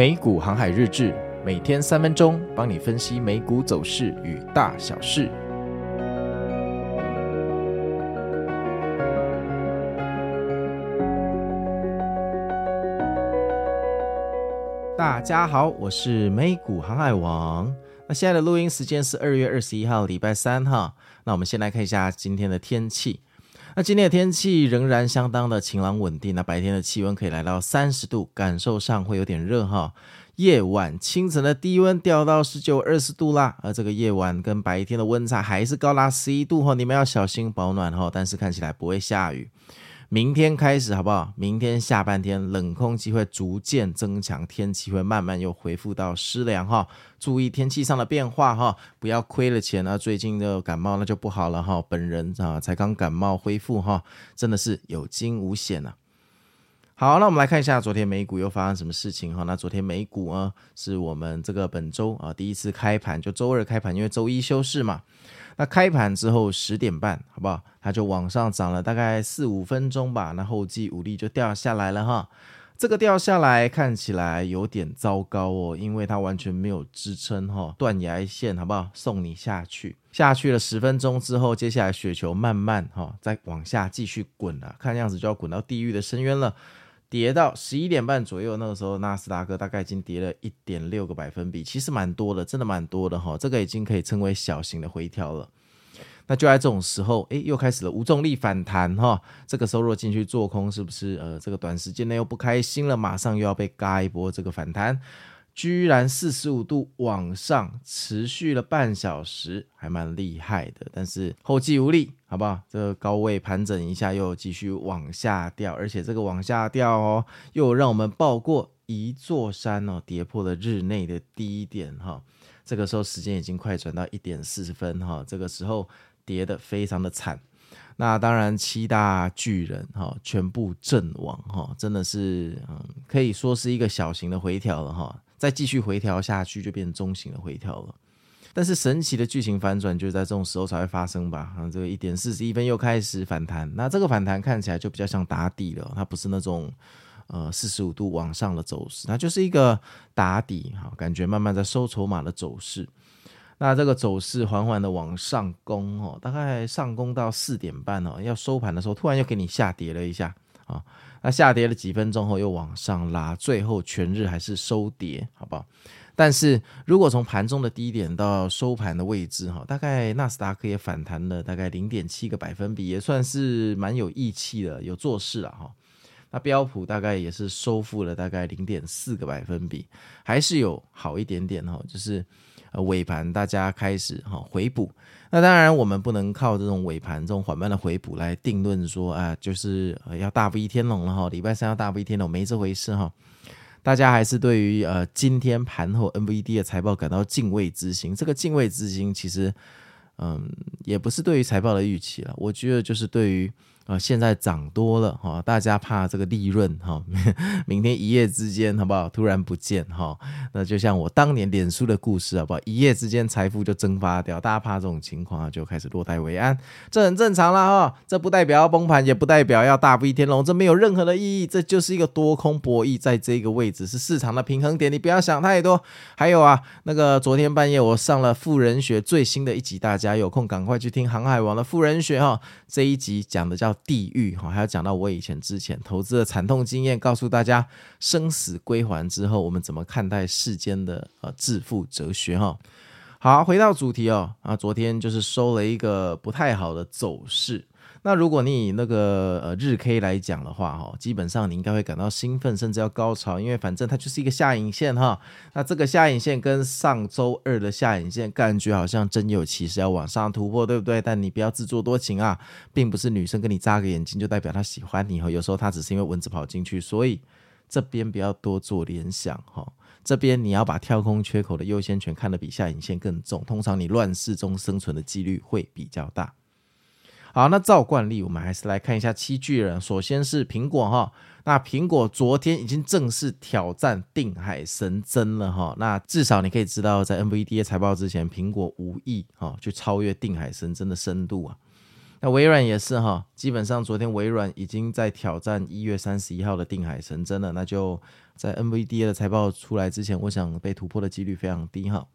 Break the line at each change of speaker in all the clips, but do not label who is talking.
美股航海日志，每天三分钟，帮你分析美股走势与大小事。大家好，我是美股航海王。那现在的录音时间是二月二十一号，礼拜三哈。那我们先来看一下今天的天气。那今天的天气仍然相当的晴朗稳定，那白天的气温可以来到三十度，感受上会有点热哈。夜晚清晨的低温掉到十九、二十度啦，而这个夜晚跟白天的温差还是高达十一度哈，你们要小心保暖哈。但是看起来不会下雨。明天开始好不好？明天下半天冷空气会逐渐增强，天气会慢慢又恢复到湿凉哈。注意天气上的变化哈，不要亏了钱啊！最近的感冒那就不好了哈。本人啊才刚感冒恢复哈，真的是有惊无险呐。好，那我们来看一下昨天美股又发生什么事情哈。那昨天美股啊，是我们这个本周啊第一次开盘，就周二开盘，因为周一休市嘛。那开盘之后十点半，好不好？它就往上涨了大概四五分钟吧。那后继无力就掉下来了哈。这个掉下来看起来有点糟糕哦，因为它完全没有支撑哈，断崖线，好不好？送你下去，下去了十分钟之后，接下来雪球慢慢哈再往下继续滚了，看样子就要滚到地狱的深渊了。跌到十一点半左右，那个时候纳斯达克大概已经跌了一点六个百分比，其实蛮多的，真的蛮多的哈。这个已经可以称为小型的回调了。那就在这种时候，诶，又开始了无重力反弹哈。这个时候若进去做空，是不是呃这个短时间内又不开心了？马上又要被嘎一波这个反弹。居然四十五度往上持续了半小时，还蛮厉害的。但是后继无力，好不好？这个高位盘整一下，又继续往下掉，而且这个往下掉哦，又让我们爆过一座山哦，跌破了日内的低点哈。这个时候时间已经快转到一点四十分哈，这个时候跌得非常的惨。那当然七大巨人哈全部阵亡哈，真的是嗯，可以说是一个小型的回调了哈。再继续回调下去，就变成中型的回调了。但是神奇的剧情反转，就是在这种时候才会发生吧？啊，这个一点四十一分又开始反弹，那这个反弹看起来就比较像打底了，它不是那种呃四十五度往上的走势，它就是一个打底哈，感觉慢慢在收筹码的走势。那这个走势缓缓的往上攻哦，大概上攻到四点半哦，要收盘的时候突然又给你下跌了一下啊。那下跌了几分钟后又往上拉，最后全日还是收跌，好不好？但是如果从盘中的低点到收盘的位置，哈，大概纳斯达克也反弹了大概零点七个百分比，也算是蛮有义气的，有做事了哈。那标普大概也是收复了大概零点四个百分比，还是有好一点点哈，就是。呃，尾盘大家开始哈回补，那当然我们不能靠这种尾盘这种缓慢的回补来定论说啊，就是要大飞天龙了哈，礼拜三要大飞天龙，没这回事哈。大家还是对于呃今天盘后 NVD 的财报感到敬畏之心，这个敬畏之心其实嗯也不是对于财报的预期了，我觉得就是对于。啊，现在涨多了哈，大家怕这个利润哈，明天一夜之间好不好？突然不见哈，那就像我当年脸书的故事好不好？一夜之间财富就蒸发掉，大家怕这种情况啊就开始落袋为安，这很正常了哈。这不代表要崩盘，也不代表要大飞天龙，这没有任何的意义，这就是一个多空博弈，在这个位置是市场的平衡点，你不要想太多。还有啊，那个昨天半夜我上了富人学最新的一集，大家有空赶快去听航海王的富人学哈，这一集讲的叫。地狱哈，还要讲到我以前之前投资的惨痛经验，告诉大家生死归还之后，我们怎么看待世间的呃致富哲学哈。好，回到主题哦，啊，昨天就是收了一个不太好的走势。那如果你以那个呃日 K 来讲的话，哈，基本上你应该会感到兴奋，甚至要高潮，因为反正它就是一个下影线哈。那这个下影线跟上周二的下影线，感觉好像真有其事要往上突破，对不对？但你不要自作多情啊，并不是女生跟你眨个眼睛就代表她喜欢你哈。有时候她只是因为蚊子跑进去，所以这边不要多做联想哈。这边你要把跳空缺口的优先权看得比下影线更重，通常你乱世中生存的几率会比较大。好，那照惯例，我们还是来看一下七巨人。首先是苹果哈，那苹果昨天已经正式挑战定海神针了哈。那至少你可以知道，在 NVDA 财报之前，苹果无意哈去超越定海神针的深度啊。那微软也是哈，基本上昨天微软已经在挑战一月三十一号的定海神针了。那就在 NVDA 的财报出来之前，我想被突破的几率非常低哈。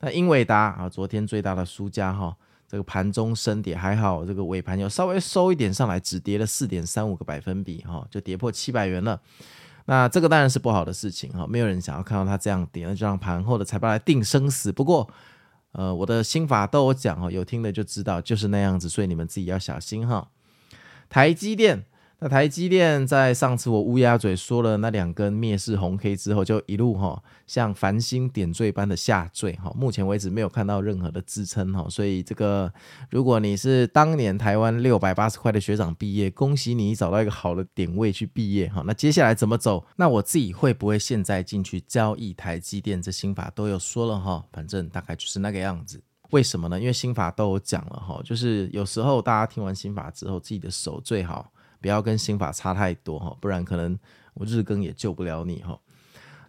那英伟达啊，昨天最大的输家哈，这个盘中升跌还好，这个尾盘又稍微收一点上来，只跌了四点三五个百分比哈，就跌破七百元了。那这个当然是不好的事情哈，没有人想要看到它这样跌，那就让盘后的财报来定生死。不过，呃，我的心法都有讲哦，有听的就知道就是那样子，所以你们自己要小心哈。台积电。那台积电在上次我乌鸦嘴说了那两根灭世红 K 之后，就一路哈像繁星点缀般的下坠哈，目前为止没有看到任何的支撑哈，所以这个如果你是当年台湾六百八十块的学长毕业，恭喜你找到一个好的点位去毕业哈。那接下来怎么走？那我自己会不会现在进去交易台积电？这心法都有说了哈，反正大概就是那个样子。为什么呢？因为心法都有讲了哈，就是有时候大家听完心法之后，自己的手最好。不要跟心法差太多哈，不然可能我日更也救不了你哈。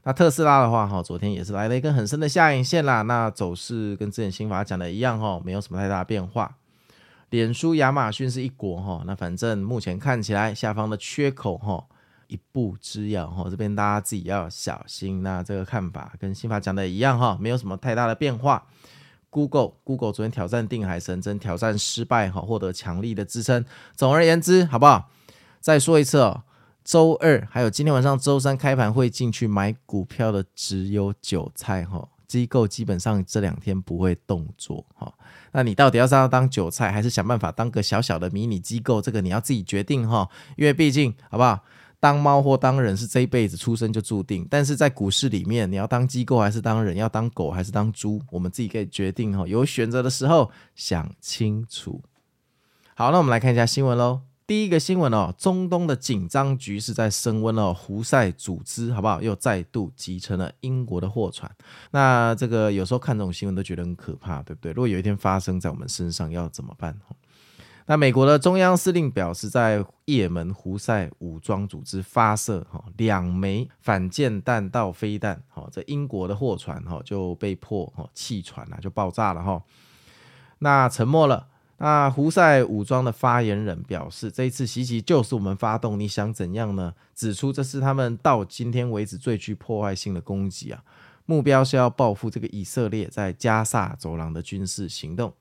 那特斯拉的话哈，昨天也是来了一根很深的下影线啦，那走势跟之前新法讲的一样哈，没有什么太大变化。脸书、亚马逊是一国哈，那反正目前看起来下方的缺口哈，一步之遥哈，这边大家自己要小心。那这个看法跟新法讲的一样哈，没有什么太大的变化。Google Google 昨天挑战定海神针，挑战失败哈，获得强力的支撑。总而言之，好不好？再说一次哦，周二还有今天晚上周三开盘会进去买股票的只有韭菜哈，机构基本上这两天不会动作哈。那你到底要是要当韭菜，还是想办法当个小小的迷你机构？这个你要自己决定哈。因为毕竟好不好，当猫或当人是这一辈子出生就注定，但是在股市里面，你要当机构还是当人，要当狗还是当猪，我们自己可以决定哈。有选择的时候想清楚。好，那我们来看一下新闻喽。第一个新闻哦，中东的紧张局势在升温哦，胡塞组织好不好？又再度击沉了英国的货船。那这个有时候看这种新闻都觉得很可怕，对不对？如果有一天发生在我们身上，要怎么办？那美国的中央司令表示，在也门胡塞武装组织发射哈两枚反舰弹道飞弹，哈，这英国的货船哈就被迫哈弃船了，就爆炸了哈。那沉没了。那胡塞武装的发言人表示，这一次袭击就是我们发动，你想怎样呢？指出这是他们到今天为止最具破坏性的攻击啊，目标是要报复这个以色列在加萨走廊的军事行动。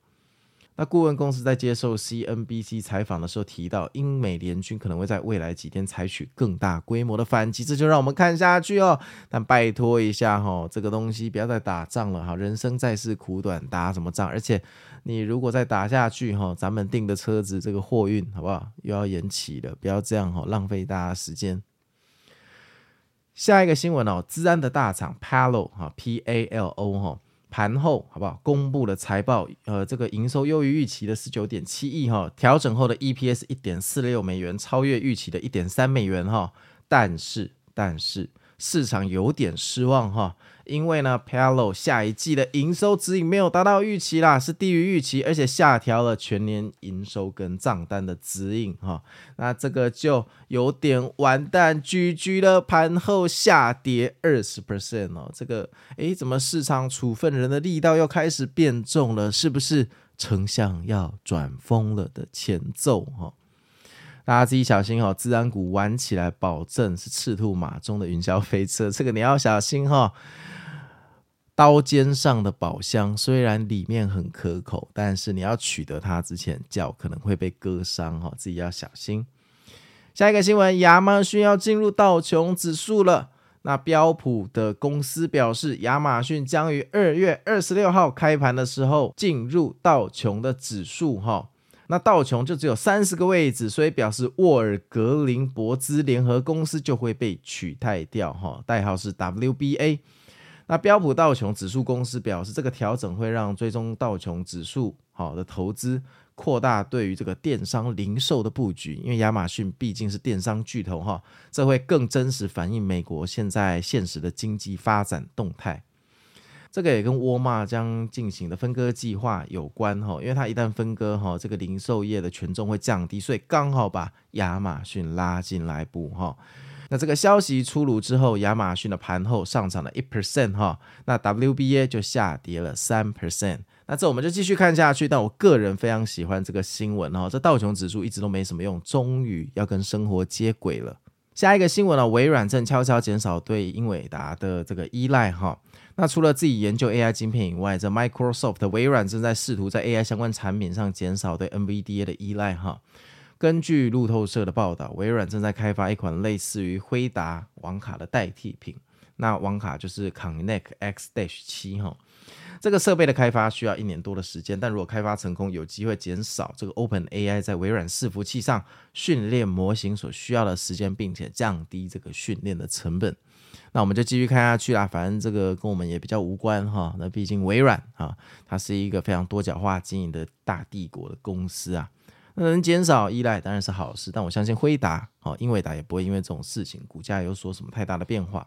那顾问公司在接受 CNBC 采访的时候提到，英美联军可能会在未来几天采取更大规模的反击，这就让我们看下去哦。但拜托一下哈，这个东西不要再打仗了哈，人生在世苦短，打什么仗？而且你如果再打下去哈，咱们订的车子这个货运好不好？又要延期了，不要这样哈，浪费大家时间。下一个新闻哦，资安的大厂 Palo 哈，P A L O 哈。盘后好不好？公布了财报，呃，这个营收优于预期的十九点七亿哈，调整后的 EPS 一点四六美元，超越预期的一点三美元哈。但是，但是市场有点失望哈。因为呢，Palo 下一季的营收指引没有达到预期啦，是低于预期，而且下调了全年营收跟账单的指引哈。那这个就有点完蛋，GG 了，盘后下跌二十 percent 哦。这个诶，怎么市场处分人的力道又开始变重了？是不是丞相要转疯了的前奏哈？大家自己小心哦，自然股玩起来保证是赤兔马中的云霄飞车，这个你要小心哈。刀尖上的宝箱虽然里面很可口，但是你要取得它之前，脚可能会被割伤哈，自己要小心。下一个新闻，亚马逊要进入道琼指数了。那标普的公司表示，亚马逊将于二月二十六号开盘的时候进入道琼的指数哈。那道琼就只有三十个位置，所以表示沃尔格林博兹联合公司就会被取代掉哈，代号是 WBA。那标普道琼指数公司表示，这个调整会让追踪道琼指数好的投资扩大对于这个电商零售的布局，因为亚马逊毕竟是电商巨头哈，这会更真实反映美国现在现实的经济发展动态。这个也跟沃尔玛将进行的分割计划有关哈，因为它一旦分割哈，这个零售业的权重会降低，所以刚好把亚马逊拉进来补哈。那这个消息出炉之后，亚马逊的盘后上涨了一 percent 哈，那 WBA 就下跌了三 percent，那这我们就继续看下去。但我个人非常喜欢这个新闻哈，这道琼指数一直都没什么用，终于要跟生活接轨了。下一个新闻呢，微软正悄悄减少对英伟达的这个依赖哈。那除了自己研究 AI 晶片以外，这 Microsoft 微软正在试图在 AI 相关产品上减少对 NVDA 的依赖哈。根据路透社的报道，微软正在开发一款类似于辉达网卡的代替品。那网卡就是 Connect X-7 哈。这个设备的开发需要一年多的时间，但如果开发成功，有机会减少这个 OpenAI 在微软伺服器上训练模型所需要的时间，并且降低这个训练的成本。那我们就继续看下去啦，反正这个跟我们也比较无关哈。那毕竟微软哈，它是一个非常多角化经营的大帝国的公司啊，那能减少依赖当然是好事，但我相信辉达哦，英伟达也不会因为这种事情股价有所什么太大的变化。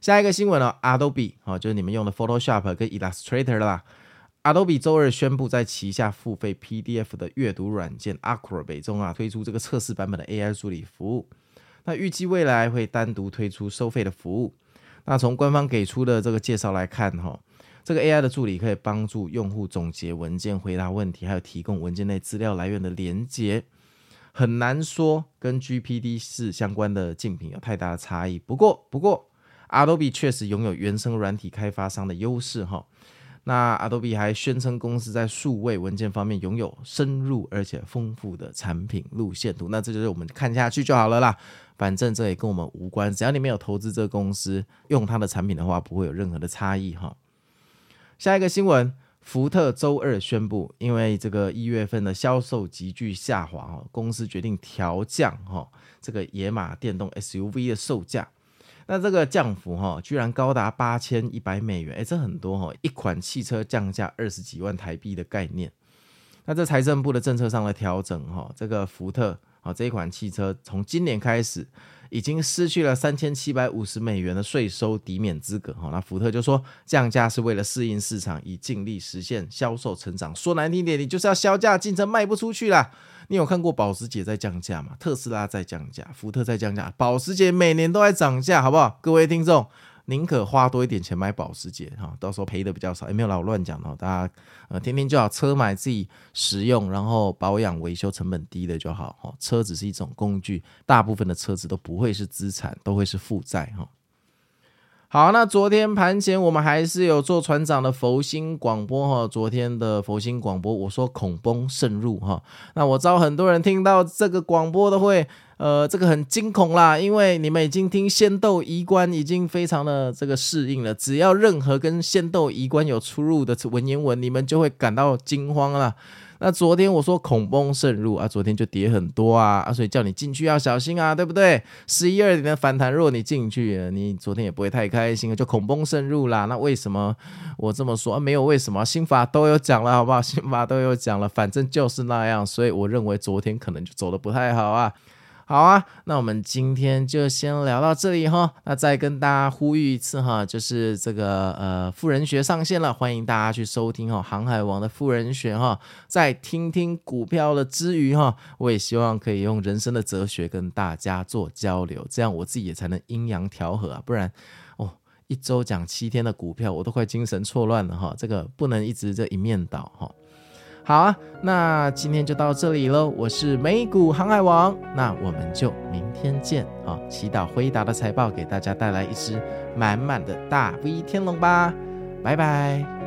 下一个新闻呢，Adobe 啊，就是你们用的 Photoshop 跟 Illustrator 啦。Adobe 周二宣布，在旗下付费 PDF 的阅读软件 Acrobat 中啊，推出这个测试版本的 AI 助理服务。那预计未来会单独推出收费的服务。那从官方给出的这个介绍来看，哈，这个 AI 的助理可以帮助用户总结文件、回答问题，还有提供文件内资料来源的连接。很难说跟 GPT-4 相关的竞品有太大的差异。不过，不过。Adobe 确实拥有原生软体开发商的优势哈，那 Adobe 还宣称公司在数位文件方面拥有深入而且丰富的产品路线图，那这就是我们看下去就好了啦，反正这也跟我们无关，只要你没有投资这个公司，用它的产品的话，不会有任何的差异哈。下一个新闻，福特周二宣布，因为这个一月份的销售急剧下滑哈，公司决定调降哈这个野马电动 SUV 的售价。那这个降幅哈，居然高达八千一百美元，哎，这很多哈，一款汽车降价二十几万台币的概念。那这财政部的政策上的调整哈，这个福特啊这一款汽车从今年开始已经失去了三千七百五十美元的税收抵免资格哈。那福特就说降价是为了适应市场，以尽力实现销售成长。说难听点，你就是要削价竞争，卖不出去啦。你有看过保时捷在降价吗？特斯拉在降价，福特在降价，保时捷每年都在涨价，好不好？各位听众，宁可花多一点钱买保时捷哈，到时候赔的比较少。也没有老乱讲哦，大家呃天天就好，车买自己实用，然后保养维修成本低的就好哈。车只是一种工具，大部分的车子都不会是资产，都会是负债哈。好，那昨天盘前我们还是有做船长的佛心广播哈。昨天的佛心广播，我说恐崩慎入哈。那我知道很多人听到这个广播都会，呃，这个很惊恐啦，因为你们已经听仙斗仪观已经非常的这个适应了，只要任何跟仙斗仪观有出入的文言文，你们就会感到惊慌了。那昨天我说恐崩慎入啊，昨天就跌很多啊，啊，所以叫你进去要小心啊，对不对？十一二点的反弹，如果你进去，你昨天也不会太开心，就恐崩慎入啦。那为什么我这么说？没有为什么，心法都有讲了，好不好？心法都有讲了，反正就是那样，所以我认为昨天可能就走的不太好啊。好啊，那我们今天就先聊到这里哈。那再跟大家呼吁一次哈，就是这个呃富人学上线了，欢迎大家去收听哈。航海王的富人学哈，在听听股票的之余哈，我也希望可以用人生的哲学跟大家做交流，这样我自己也才能阴阳调和啊。不然哦，一周讲七天的股票，我都快精神错乱了哈。这个不能一直这一面倒哈。好啊，那今天就到这里喽。我是美股航海王，那我们就明天见啊！祈祷辉达的财报给大家带来一只满满的大 V 天龙吧，拜拜。